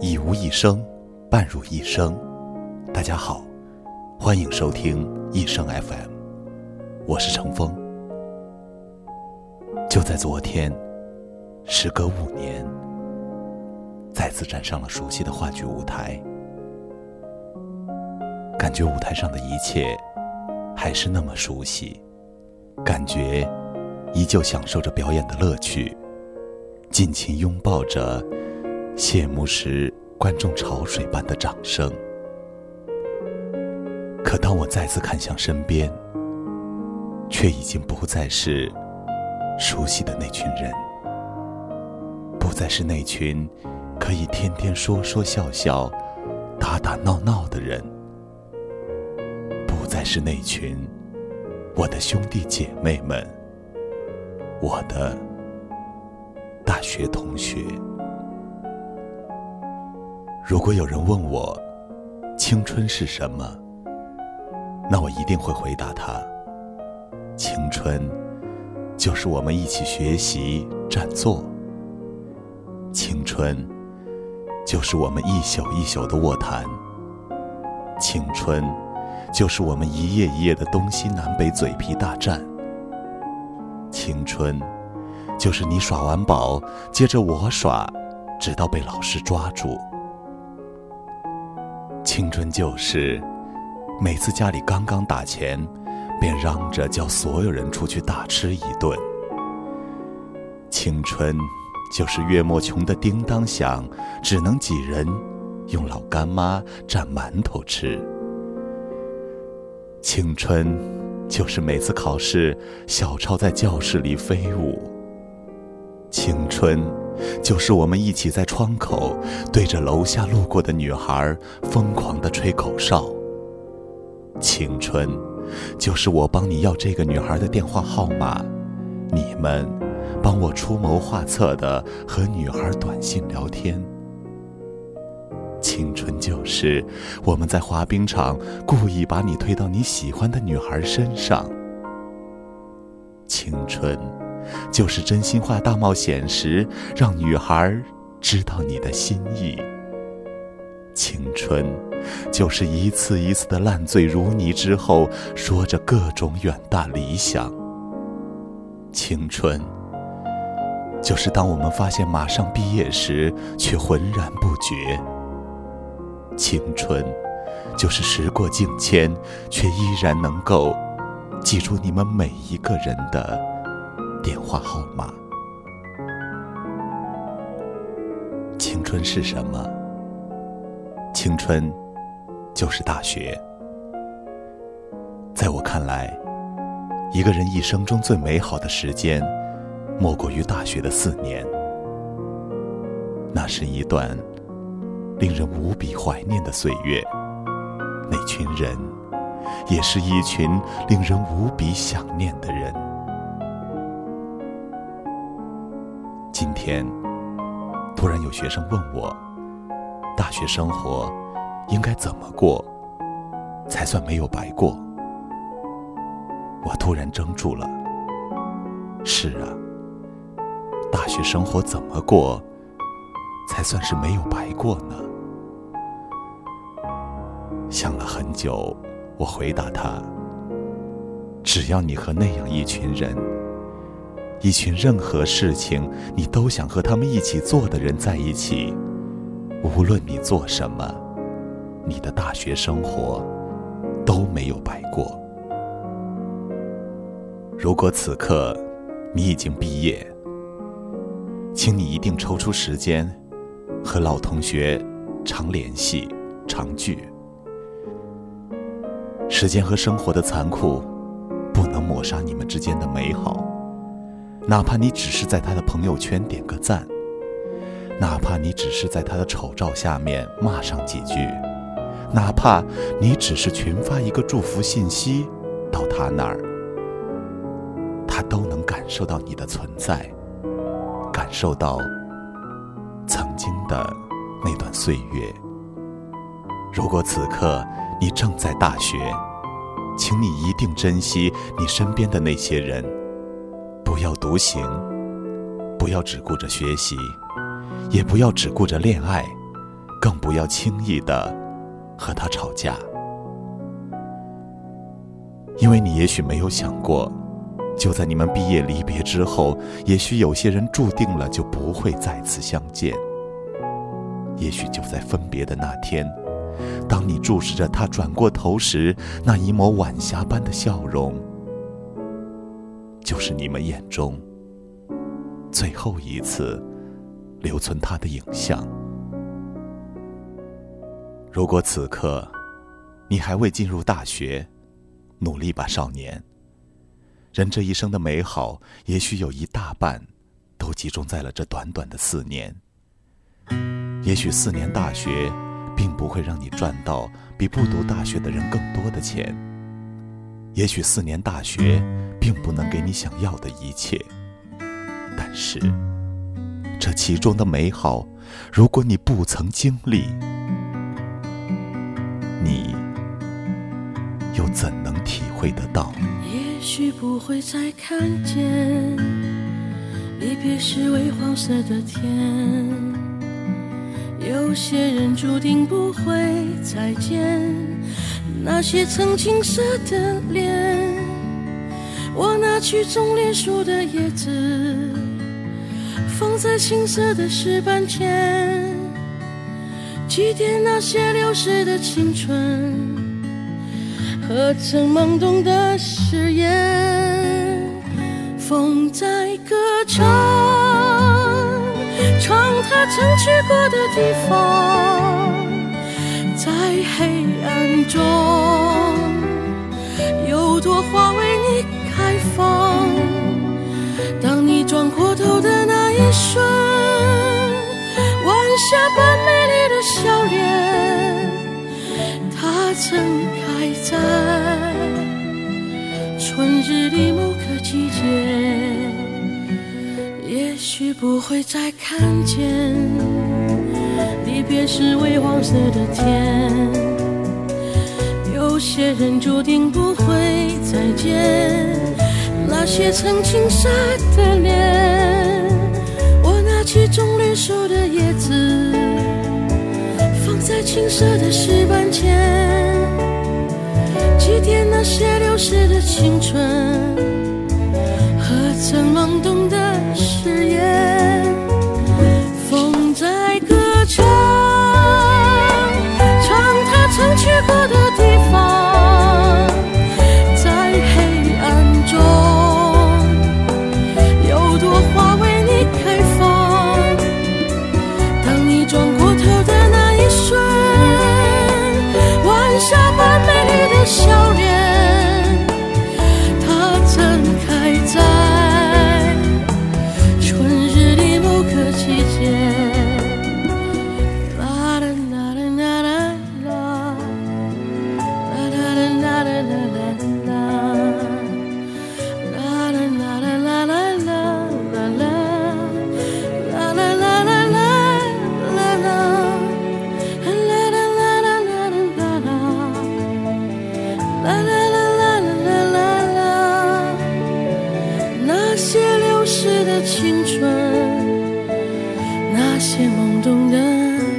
一无一生，伴入一生。大家好，欢迎收听一生 FM，我是程峰。就在昨天，时隔五年，再次站上了熟悉的话剧舞台，感觉舞台上的一切还是那么熟悉，感觉依旧享受着表演的乐趣，尽情拥抱着谢幕时观众潮水般的掌声。可当我再次看向身边，却已经不再是。熟悉的那群人，不再是那群可以天天说说笑笑、打打闹闹的人，不再是那群我的兄弟姐妹们，我的大学同学。如果有人问我青春是什么，那我一定会回答他：青春。就是我们一起学习、占座。青春，就是我们一宿一宿的卧谈。青春，就是我们一夜一夜的东西南北嘴皮大战。青春，就是你耍完宝，接着我耍，直到被老师抓住。青春就是每次家里刚刚打钱。便嚷着叫所有人出去大吃一顿。青春，就是月末穷得叮当响，只能几人用老干妈蘸馒头吃。青春，就是每次考试小抄在教室里飞舞。青春，就是我们一起在窗口对着楼下路过的女孩疯狂地吹口哨。青春。就是我帮你要这个女孩的电话号码，你们帮我出谋划策的和女孩短信聊天。青春就是我们在滑冰场故意把你推到你喜欢的女孩身上。青春就是真心话大冒险时让女孩知道你的心意。青春。就是一次一次的烂醉如泥之后，说着各种远大理想。青春，就是当我们发现马上毕业时，却浑然不觉。青春，就是时过境迁，却依然能够记住你们每一个人的电话号码。青春是什么？青春。就是大学，在我看来，一个人一生中最美好的时间，莫过于大学的四年。那是一段令人无比怀念的岁月，那群人，也是一群令人无比想念的人。天，突然有学生问我，大学生活。应该怎么过，才算没有白过？我突然怔住了。是啊，大学生活怎么过，才算是没有白过呢？想了很久，我回答他：只要你和那样一群人，一群任何事情你都想和他们一起做的人在一起，无论你做什么。你的大学生活都没有白过。如果此刻你已经毕业，请你一定抽出时间和老同学常联系、常聚。时间和生活的残酷不能抹杀你们之间的美好，哪怕你只是在他的朋友圈点个赞，哪怕你只是在他的丑照下面骂上几句。哪怕你只是群发一个祝福信息到他那儿，他都能感受到你的存在，感受到曾经的那段岁月。如果此刻你正在大学，请你一定珍惜你身边的那些人，要独行，不要只顾着学习，也不要只顾着恋爱，更不要轻易的和他吵架，因为你也许没有想过，就在你们毕业离别之后，也许有些人注定了就不会再次相见。也许就在分别的那天，当你注视着他转过头时，那一抹晚霞般的笑容，就是你们眼中。最后一次留存他的影像。如果此刻你还未进入大学，努力吧，少年。人这一生的美好，也许有一大半都集中在了这短短的四年。也许四年大学并不会让你赚到比不读大学的人更多的钱。也许四年大学并不能给你想要的一切。但是，这其中的美好，如果你不曾经历，你又怎能体会得到？也许不会再看见离别时微黄色的天，有些人注定不会再见那些曾青涩的脸。我拿去种莲树的叶子，放在青涩的石板前，祭奠那些流逝的青春和曾懵懂的誓言。风在歌唱，唱它曾去过的地方，在黑暗中，有朵花为你。开放。当你转过头的那一瞬，晚霞般美丽的笑脸，它曾开在春日的某个季节。也许不会再看见别是微黄色的天。有些人注定不会再见，那些曾青涩的脸。我拿起种绿树的叶子，放在青涩的石板前，祭奠那些流逝的青春和曾懵懂的誓言。懵懂的